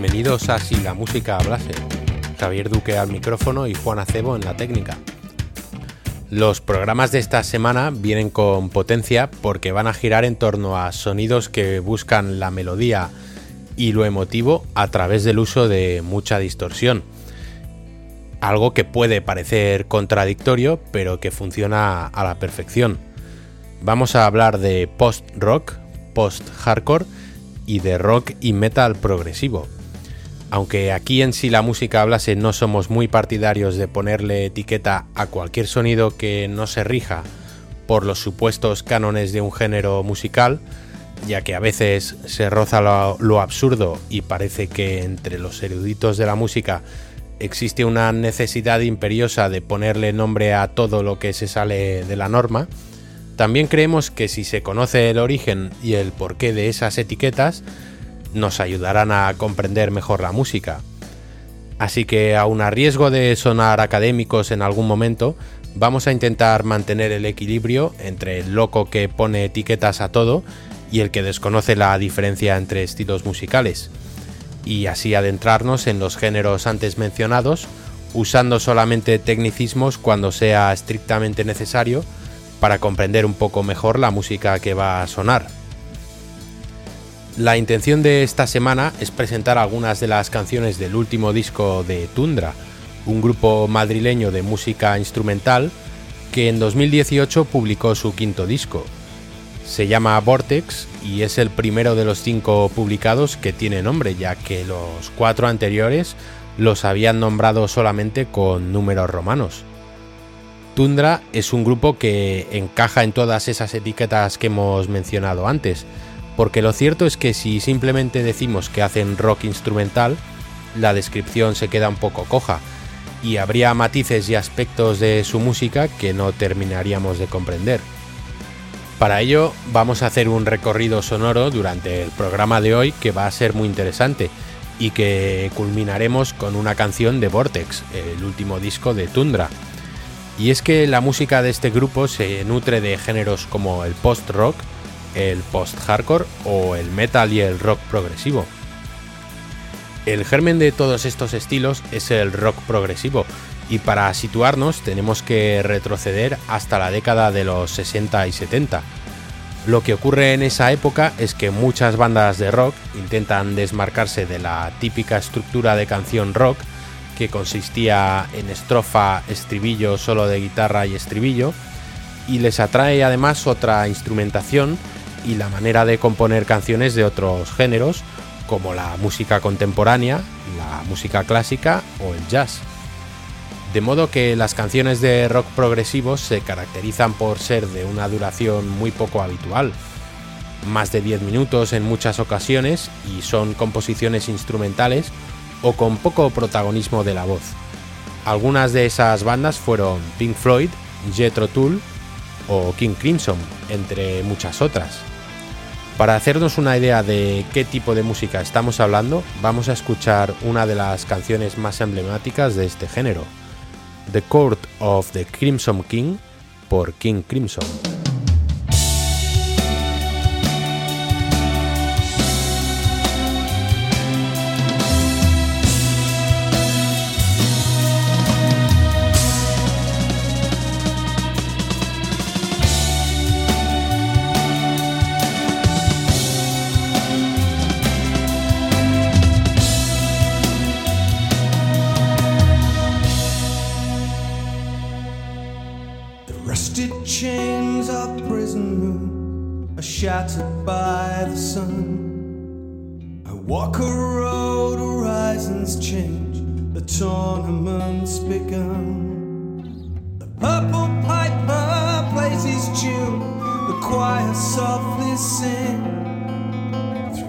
Bienvenidos a Si la música hablase. Javier Duque al micrófono y Juan Acebo en la técnica. Los programas de esta semana vienen con potencia porque van a girar en torno a sonidos que buscan la melodía y lo emotivo a través del uso de mucha distorsión. Algo que puede parecer contradictorio, pero que funciona a la perfección. Vamos a hablar de post-rock, post-hardcore y de rock y metal progresivo. Aunque aquí en sí la música hablase no somos muy partidarios de ponerle etiqueta a cualquier sonido que no se rija por los supuestos cánones de un género musical, ya que a veces se roza lo, absurdo y parece que entre los eruditos de la música existe una necesidad imperiosa de ponerle nombre a todo lo que se sale de la norma, también creemos que si se conoce el origen y el porqué de esas etiquetas, nos ayudarán a comprender mejor la música. Así que, aun a riesgo de sonar académicos en algún momento, vamos a intentar mantener el equilibrio entre el loco que pone etiquetas a todo y el que desconoce la diferencia entre estilos musicales, y así adentrarnos en los géneros antes mencionados, usando solamente tecnicismos cuando sea estrictamente necesario para comprender un poco mejor la música que va a sonar. La intención de esta semana es presentar algunas de las canciones del último disco de Tundra, un grupo madrileño de música instrumental que en 2018 publicó su quinto disco. Se llama Vortex y es el primero de los cinco publicados que tiene nombre, ya que los cuatro anteriores los habían nombrado solamente con números romanos. Tundra es un grupo que encaja en todas esas etiquetas que hemos mencionado antes, porque lo cierto es que si simplemente decimos que hacen rock instrumental, la descripción se queda un poco coja, y habría matices y aspectos de su música que no terminaríamos de comprender. Para ello vamos a hacer un recorrido sonoro durante el programa de hoy que va a ser muy interesante y que culminaremos con una canción de Vortex, el último disco de Tundra. Y es que la música de este grupo se nutre de géneros como el post-rock, el post-hardcore o el metal y el rock progresivo. El germen de todos estos estilos es el rock progresivo y para situarnos tenemos que retroceder hasta la década de los 60 y 70. Lo que ocurre en esa época es que muchas bandas de rock intentan desmarcarse de la típica estructura de canción rock que consistía en estrofa, estribillo solo de guitarra y estribillo, y les atrae además otra instrumentación y la manera de componer canciones de otros géneros como la música contemporánea, la música clásica o el jazz. De modo que las canciones de rock progresivos se caracterizan por ser de una duración muy poco habitual, más de 10 minutos en muchas ocasiones y son composiciones instrumentales o con poco protagonismo de la voz. Algunas de esas bandas fueron Pink Floyd, Jethro Tull o King Crimson, entre muchas otras. Para hacernos una idea de qué tipo de música estamos hablando, vamos a escuchar una de las canciones más emblemáticas de este género, The Court of the Crimson King por King Crimson.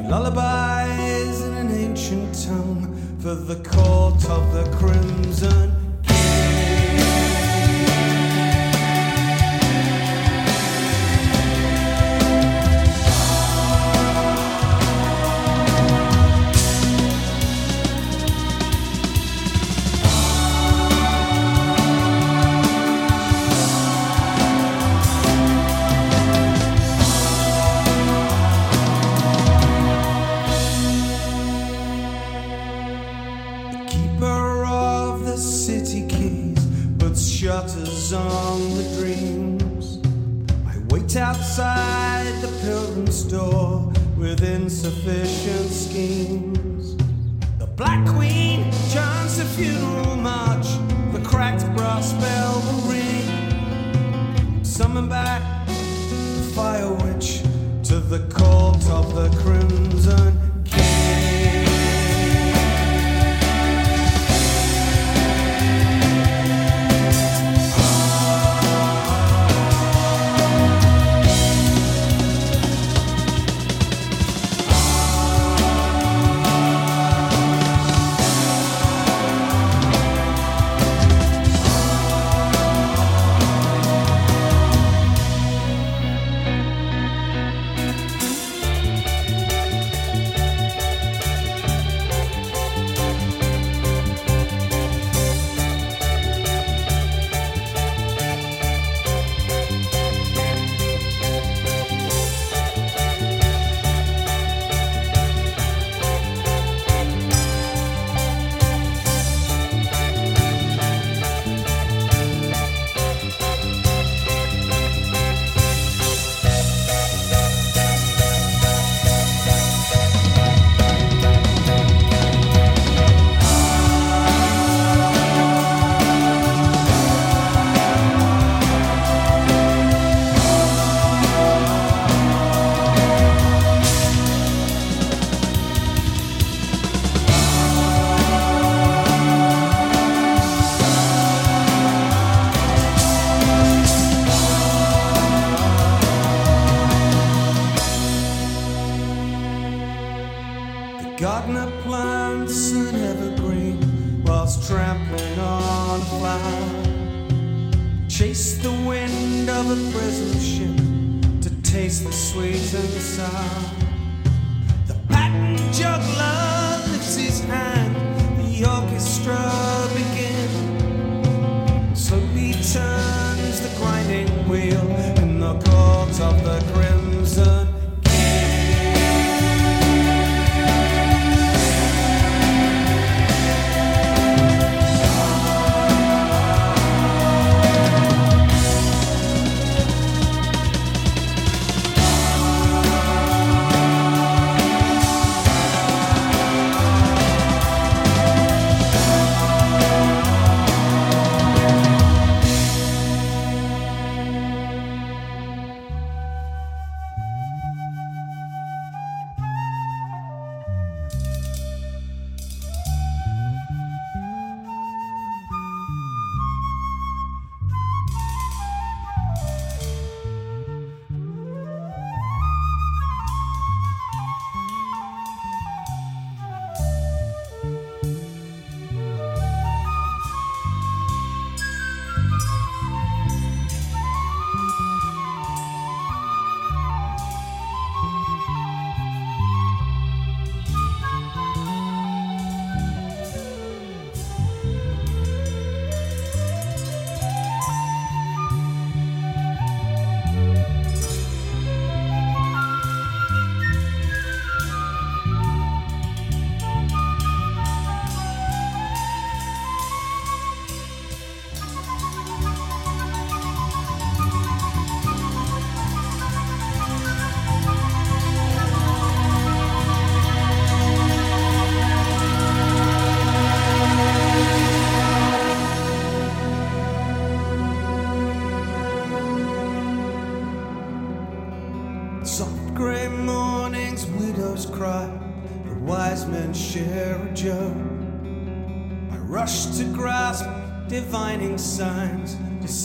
Lullabies in an ancient tongue, for the court of the crimson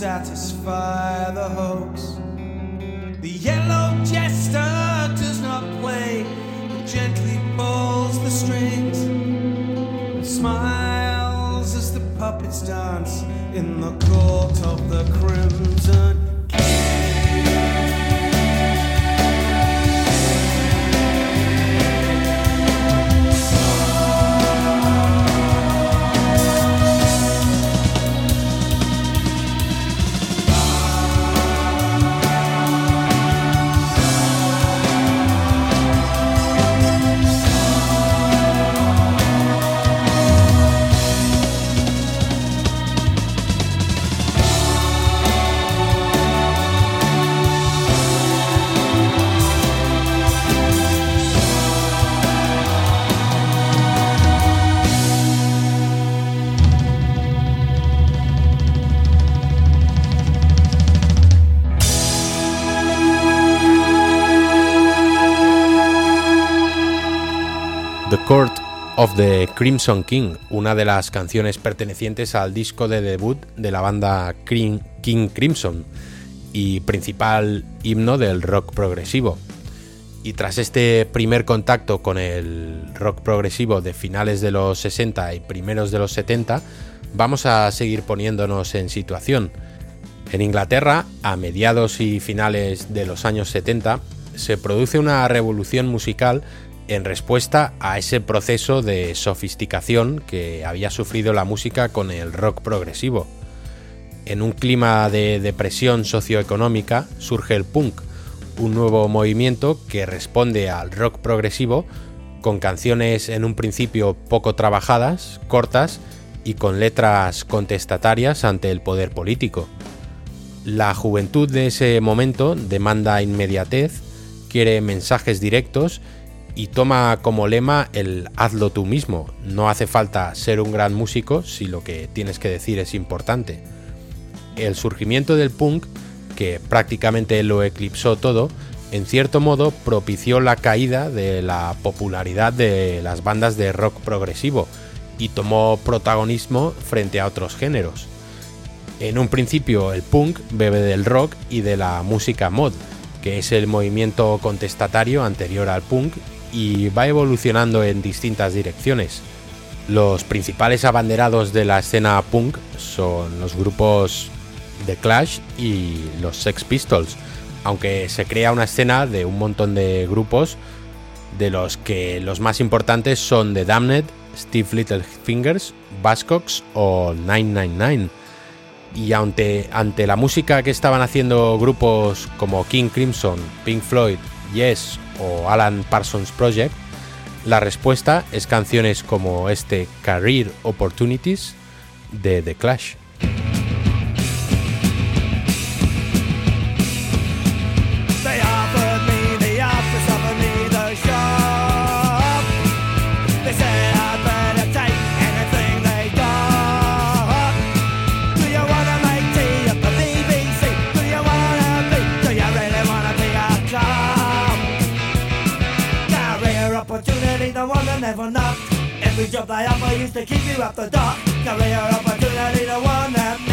to of the Crimson King, una de las canciones pertenecientes al disco de debut de la banda King Crimson y principal himno del rock progresivo. Y tras este primer contacto con el rock progresivo de finales de los 60 y primeros de los 70, vamos a seguir poniéndonos en situación. En Inglaterra, a mediados y finales de los años 70, se produce una revolución musical en respuesta a ese proceso de sofisticación que había sufrido la música con el rock progresivo. En un clima de depresión socioeconómica surge el punk, un nuevo movimiento que responde al rock progresivo con canciones en un principio poco trabajadas, cortas y con letras contestatarias ante el poder político. La juventud de ese momento demanda inmediatez, quiere mensajes directos y toma como lema el hazlo tú mismo. No hace falta ser un gran músico si lo que tienes que decir es importante. El surgimiento del punk, que prácticamente lo eclipsó todo, en cierto modo propició la caída de la popularidad de las bandas de rock progresivo y tomó protagonismo frente a otros géneros. En un principio el punk bebe del rock y de la música mod, que es el movimiento contestatario anterior al punk y va evolucionando en distintas direcciones. Los principales abanderados de la escena punk son los grupos The Clash y los Sex Pistols, aunque se crea una escena de un montón de grupos de los que los más importantes son The Damned, Steve Littlefingers, Buzzcocks o 999. Y ante, ante la música que estaban haciendo grupos como King Crimson, Pink Floyd, Yes o Alan Parsons Project, la respuesta es canciones como este Career Opportunities de The Clash. Job they offer used to keep you up the dock. Career opportunity, the one that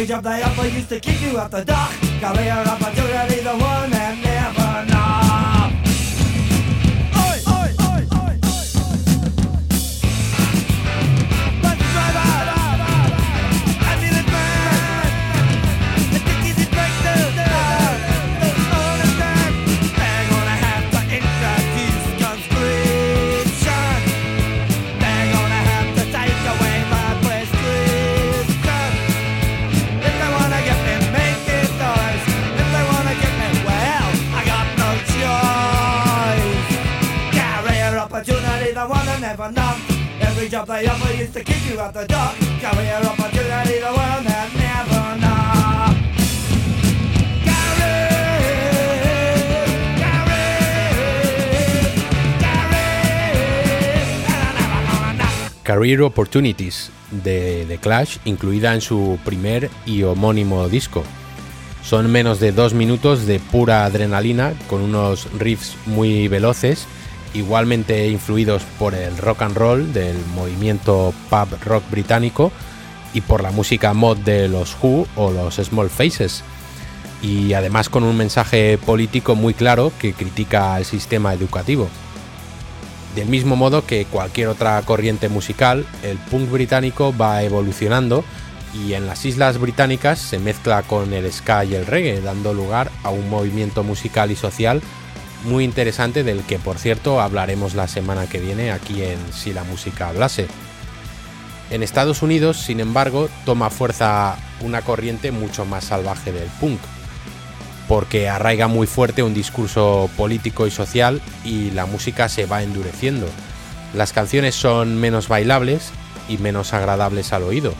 Every job they offer used to keep you off the dock. Career opportunity, the one that never Career Opportunities de The Clash, incluida en su primer y homónimo disco. Son menos de dos minutos de pura adrenalina con unos riffs muy veloces igualmente influidos por el rock and roll del movimiento pub rock británico y por la música mod de los Who o los Small Faces, y además con un mensaje político muy claro que critica el sistema educativo. Del mismo modo que cualquier otra corriente musical, el punk británico va evolucionando y en las islas británicas se mezcla con el ska y el reggae, dando lugar a un movimiento musical y social muy interesante del que por cierto hablaremos la semana que viene aquí en Si la música hablase. En Estados Unidos, sin embargo, toma fuerza una corriente mucho más salvaje del punk, porque arraiga muy fuerte un discurso político y social y la música se va endureciendo. Las canciones son menos bailables y menos agradables al oído,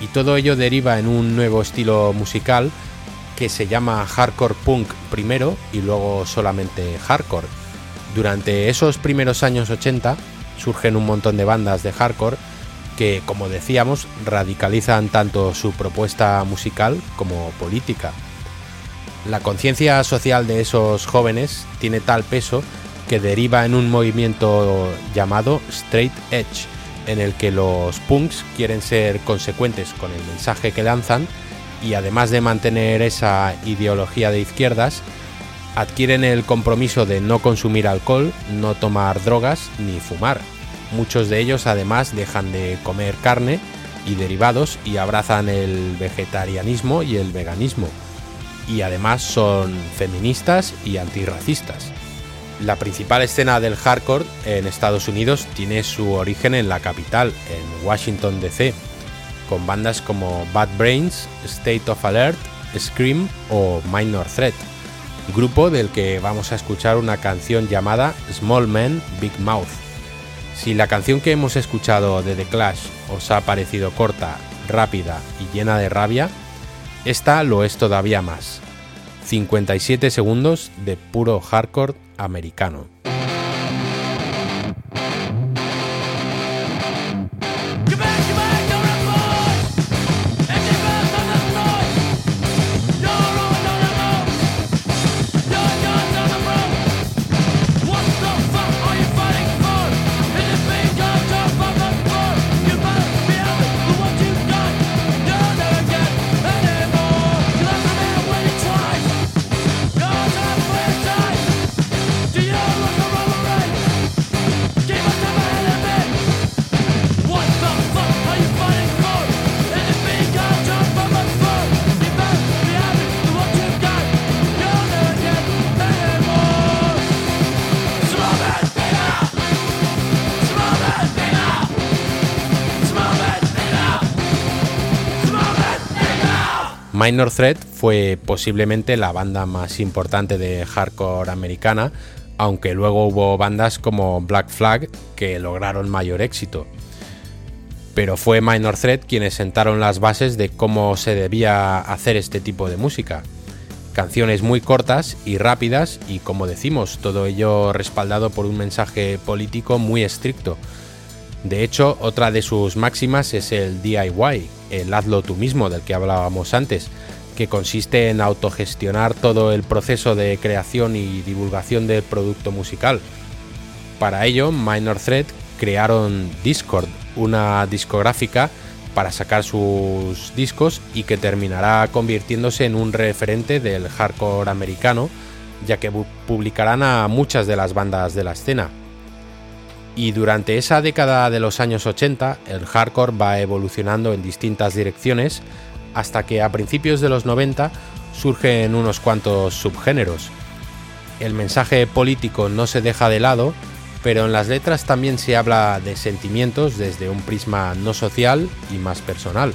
y todo ello deriva en un nuevo estilo musical que se llama hardcore punk primero y luego solamente hardcore. Durante esos primeros años 80 surgen un montón de bandas de hardcore que, como decíamos, radicalizan tanto su propuesta musical como política. La conciencia social de esos jóvenes tiene tal peso que deriva en un movimiento llamado Straight Edge, en el que los punks quieren ser consecuentes con el mensaje que lanzan y además de mantener esa ideología de izquierdas, adquieren el compromiso de no consumir alcohol, no tomar drogas ni fumar. Muchos de ellos además dejan de comer carne y derivados y abrazan el vegetarianismo y el veganismo. Y además son feministas y antirracistas. La principal escena del hardcore en Estados Unidos tiene su origen en la capital, en Washington DC, con bandas como Bad Brains, State of Alert, Scream o Minor Threat, grupo del que vamos a escuchar una canción llamada Small Man Big Mouth. Si la canción que hemos escuchado de The Clash os ha parecido corta, rápida y llena de rabia, esta lo es todavía más. 57 segundos de puro hardcore americano. Minor Threat fue posiblemente la banda más importante de hardcore americana, aunque luego hubo bandas como Black Flag que lograron mayor éxito. Pero fue Minor Threat quienes sentaron las bases de cómo se debía hacer este tipo de música. Canciones muy cortas y rápidas y como decimos, todo ello respaldado por un mensaje político muy estricto. De hecho, otra de sus máximas es el DIY, el hazlo tú mismo del que hablábamos antes, que consiste en autogestionar todo el proceso de creación y divulgación del producto musical. Para ello, Minor Threat crearon Discord, una discográfica para sacar sus discos y que terminará convirtiéndose en un referente del hardcore americano, ya que publicarán a muchas de las bandas de la escena y durante esa década de los años 80 el hardcore va evolucionando en distintas direcciones hasta que a principios de los 90 surgen unos cuantos subgéneros. El mensaje político no se deja de lado, pero en las letras también se habla de sentimientos desde un prisma no social y más personal,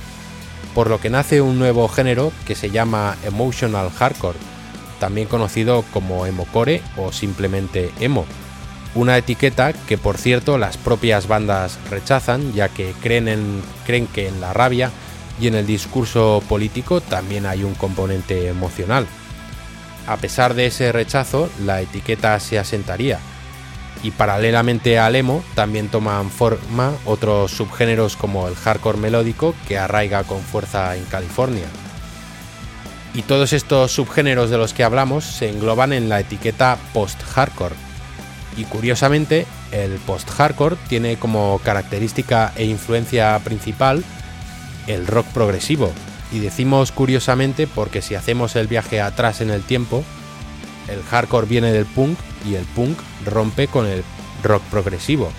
por lo que nace un nuevo género que se llama Emotional Hardcore, también conocido como emocore o simplemente emo una etiqueta que por cierto las propias bandas rechazan ya que creen, que en la rabia y en el discurso político también hay un componente emocional. A pesar de ese rechazo, la etiqueta se asentaría, y paralelamente al emo también toman forma otros subgéneros como el hardcore melódico que arraiga con fuerza en California. Y todos estos subgéneros de los que hablamos se engloban en la etiqueta post-hardcore, y curiosamente el post-hardcore tiene como característica e influencia principal el rock progresivo. Y decimos curiosamente porque si hacemos el viaje atrás en el tiempo, el hardcore viene del punk y el punk rompe con el rock progresivo.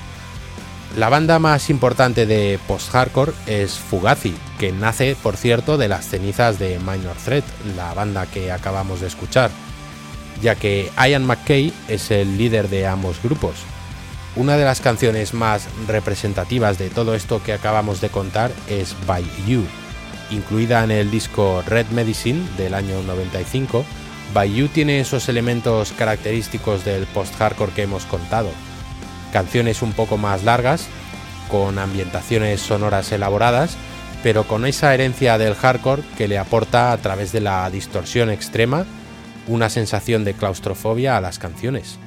La banda más importante de post-hardcore es Fugazi, que nace, por cierto, de las cenizas de Minor Threat, la banda que acabamos de escuchar ya que Ian McKay es el líder de ambos grupos. Una de las canciones más representativas de todo esto que acabamos de contar es By You, incluida en el disco Red Medicine del año 95. By You tiene esos elementos característicos del post-hardcore que hemos contado. Canciones un poco más largas, con ambientaciones sonoras elaboradas, pero con esa herencia del hardcore que le aporta a través de la distorsión extrema una sensación de claustrofobia a las canciones.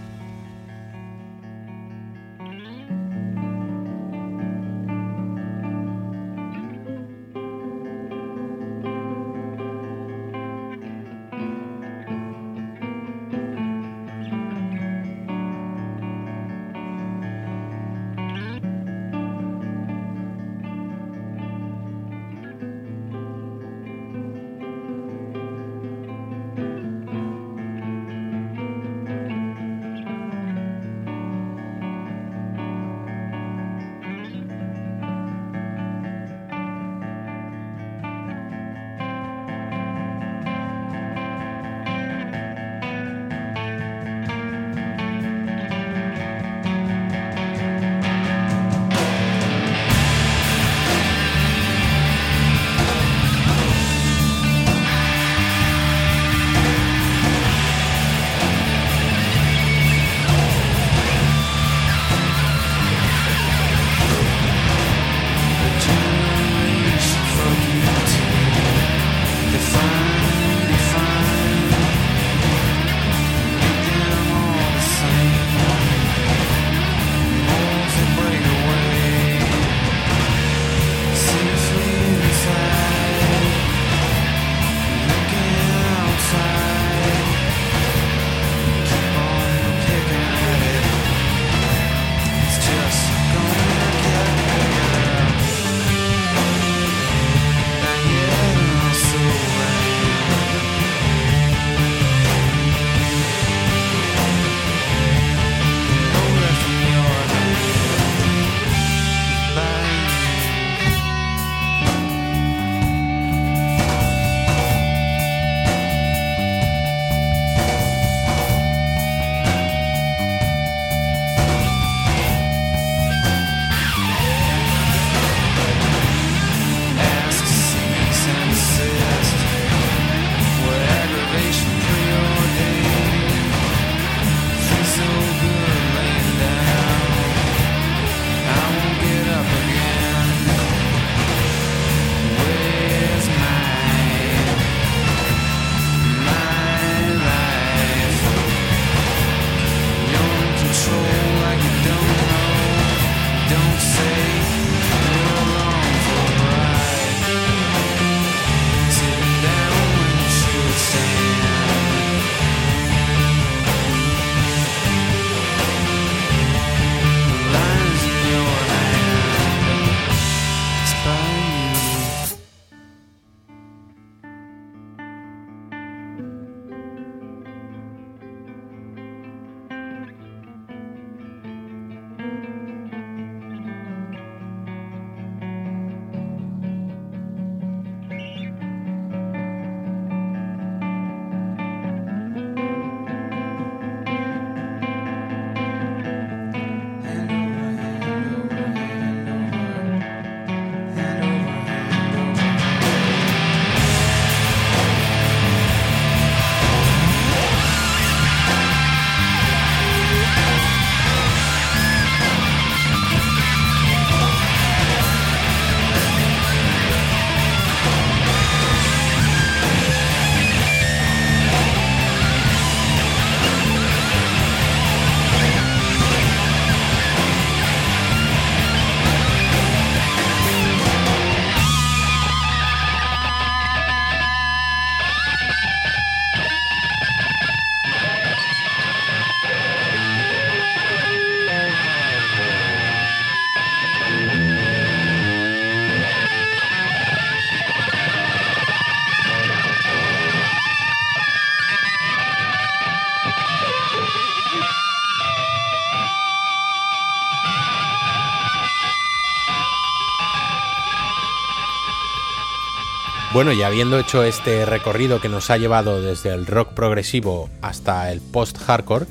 Bueno, y habiendo hecho este recorrido que nos ha llevado desde el rock progresivo hasta el post-hardcore,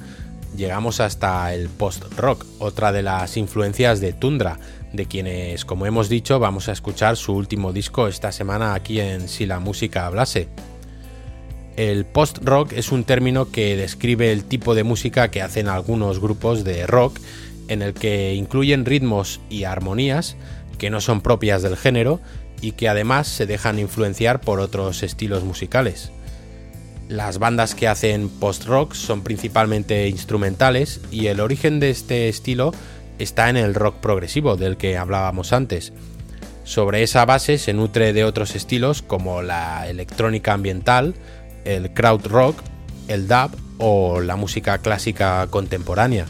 llegamos hasta el post-rock, otra de las influencias de Tundra, de quienes, como hemos dicho, vamos a escuchar su último disco esta semana aquí en Si la música hablase. El post-rock es un término que describe el tipo de música que hacen algunos grupos de rock, en el que incluyen ritmos y armonías que no son propias del género y que además se dejan influenciar por otros estilos musicales. Las bandas que hacen post-rock son principalmente instrumentales y el origen de este estilo está en el rock progresivo del que hablábamos antes. Sobre esa base se nutre de otros estilos como la electrónica ambiental, el crowd rock, el dub o la música clásica contemporánea.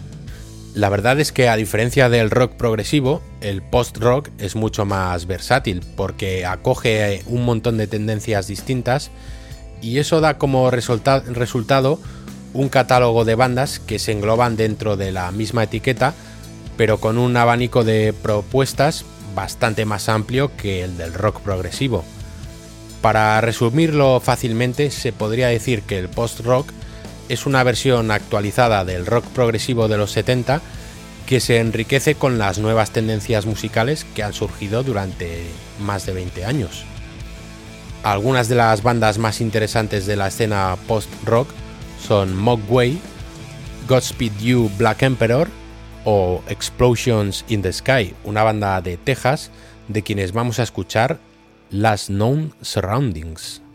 La verdad es que a diferencia del rock progresivo, el post-rock es mucho más versátil porque acoge un montón de tendencias distintas y eso da como resultado un catálogo de bandas que se engloban dentro de la misma etiqueta, pero con un abanico de propuestas bastante más amplio que el del rock progresivo. Para resumirlo fácilmente, se podría decir que el post-rock es una versión actualizada del rock progresivo de los 70 que se enriquece con las nuevas tendencias musicales que han surgido durante más de 20 años. Algunas de las bandas más interesantes de la escena post-rock son Mogwai, Godspeed You Black Emperor o Explosions in the Sky, una banda de Texas de quienes vamos a escuchar Last Known Surroundings.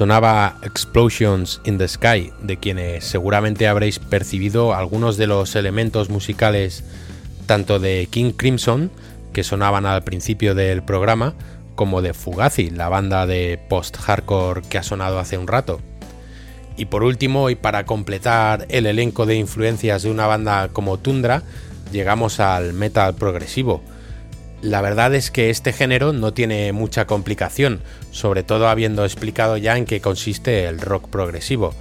Sonaba Explosions in the Sky, de quienes seguramente habréis percibido algunos de los elementos musicales tanto de King Crimson, que sonaban al principio del programa, como de Fugazi, la banda de post-hardcore que ha sonado hace un rato. Y por último, y para completar el elenco de influencias de una banda como Tundra, llegamos al metal progresivo, la verdad es que este género no tiene mucha complicación, sobre todo habiendo explicado ya en qué consiste el rock progresivo.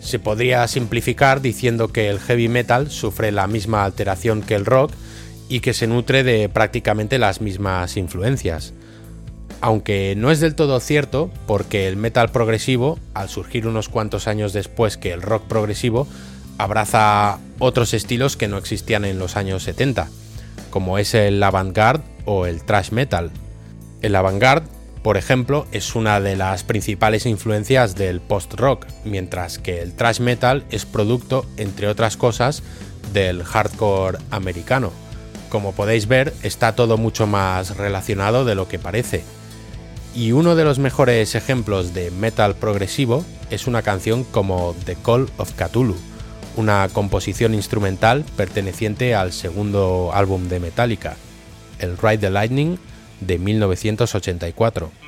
Se podría simplificar diciendo que el heavy metal sufre la misma alteración que el rock y que se nutre de prácticamente las mismas influencias. Aunque no es del todo cierto, porque el metal progresivo, al surgir unos cuantos años después que el rock progresivo, abraza otros estilos que no existían en los años 70, como es el avant-garde o el thrash metal. El avant-garde, por ejemplo, es una de las principales influencias del post-rock, mientras que el thrash metal es producto, entre otras cosas, del hardcore americano. Como podéis ver, está todo mucho más relacionado de lo que parece. Y uno de los mejores ejemplos de metal progresivo es una canción como The Call of Cthulhu, una composición instrumental perteneciente al segundo álbum de Metallica, el Ride the Lightning de 1984.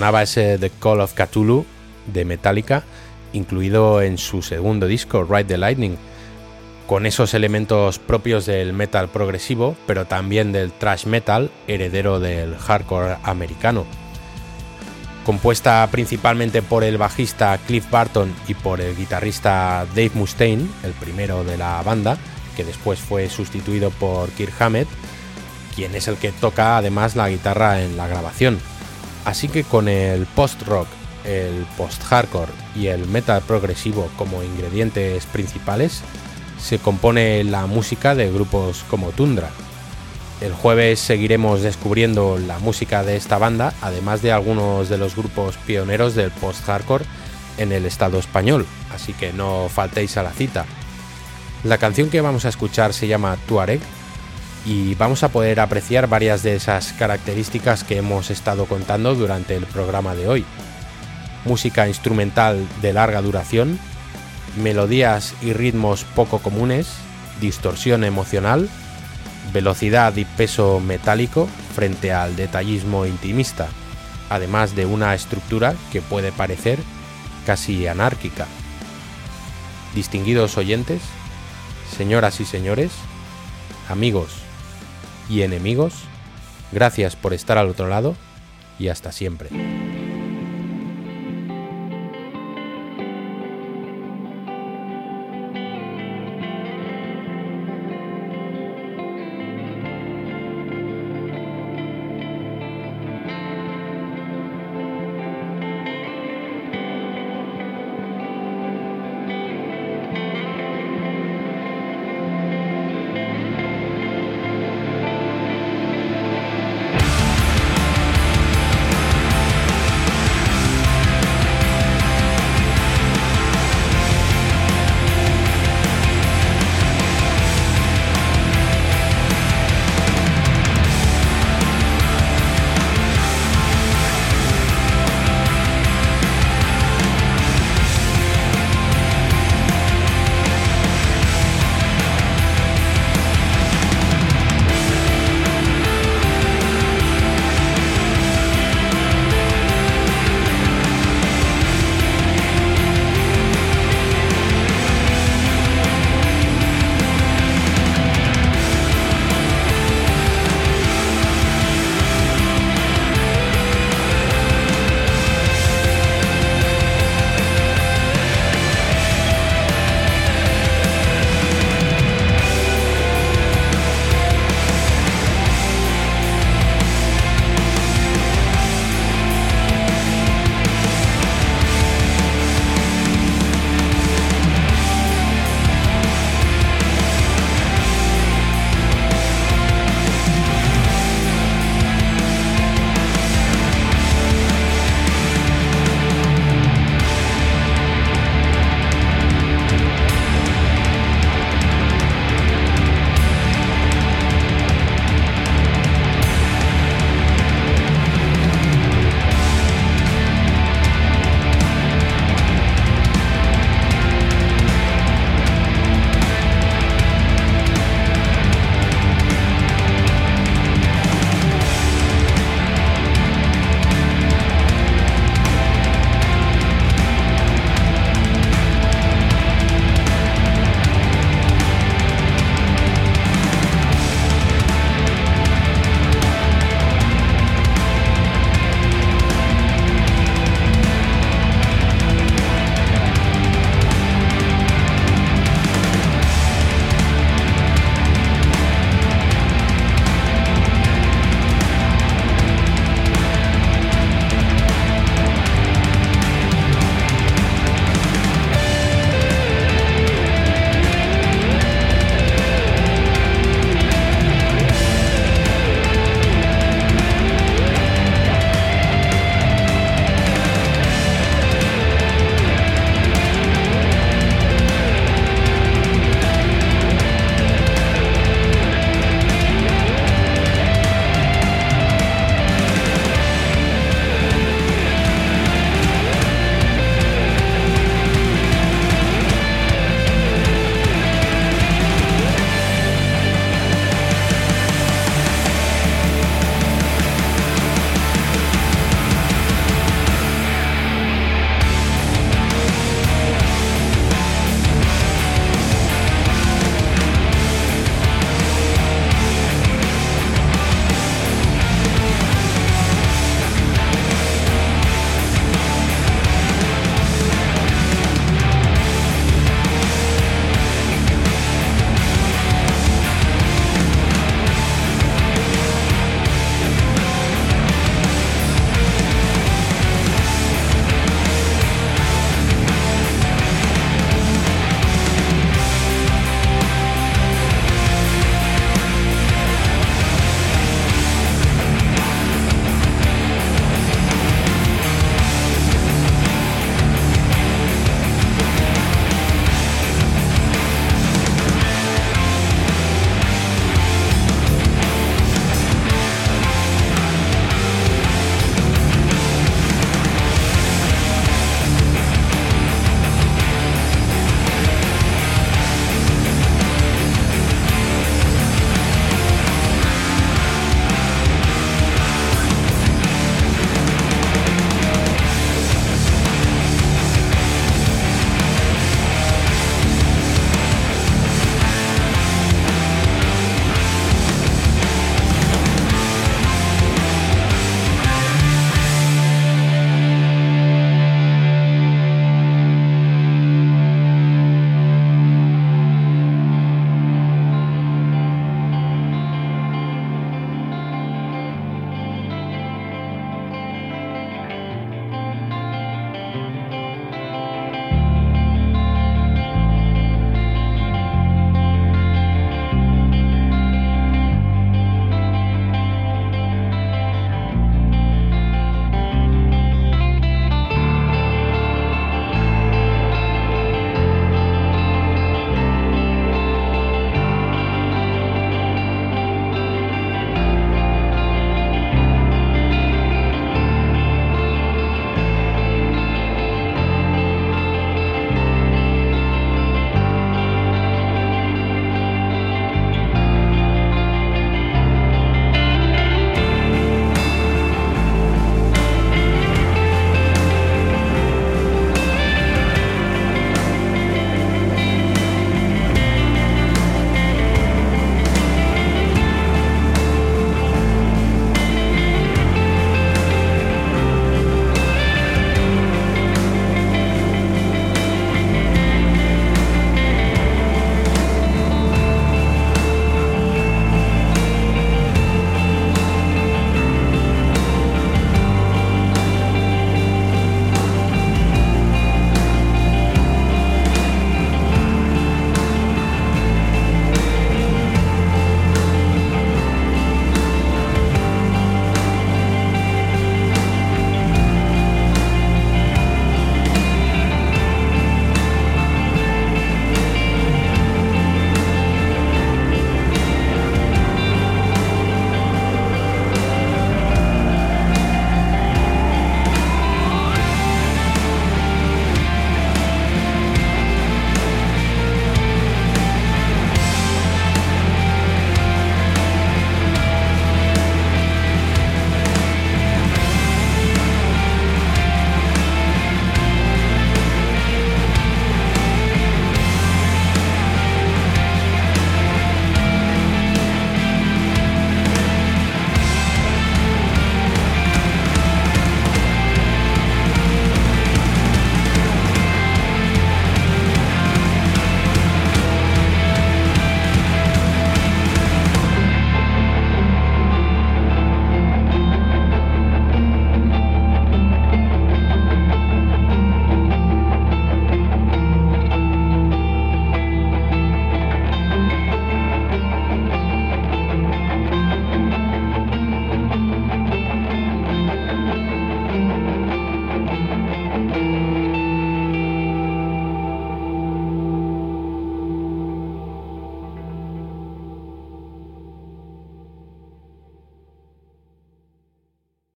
Sonaba ese The Call of Cthulhu de Metallica, incluido en su segundo disco, Ride the Lightning, con esos elementos propios del metal progresivo, pero también del thrash metal, heredero del hardcore americano. Compuesta principalmente por el bajista Cliff Barton y por el guitarrista Dave Mustaine, el primero de la banda, que después fue sustituido por Kirk Hammett, quien es el que toca además la guitarra en la grabación. Así que con el post-rock, el post-hardcore y el metal progresivo como ingredientes principales, se compone la música de grupos como Tundra. El jueves seguiremos descubriendo la música de esta banda, además de algunos de los grupos pioneros del post-hardcore en el Estado español, así que no faltéis a la cita. La canción que vamos a escuchar se llama Tuareg y vamos a poder apreciar varias de esas características que hemos estado contando durante el programa de hoy. Música instrumental de larga duración, melodías y ritmos poco comunes, distorsión emocional, velocidad y peso metálico frente al detallismo intimista, además de una estructura que puede parecer casi anárquica. Distinguidos oyentes, señoras y señores, amigos y enemigos, gracias por estar al otro lado y hasta siempre.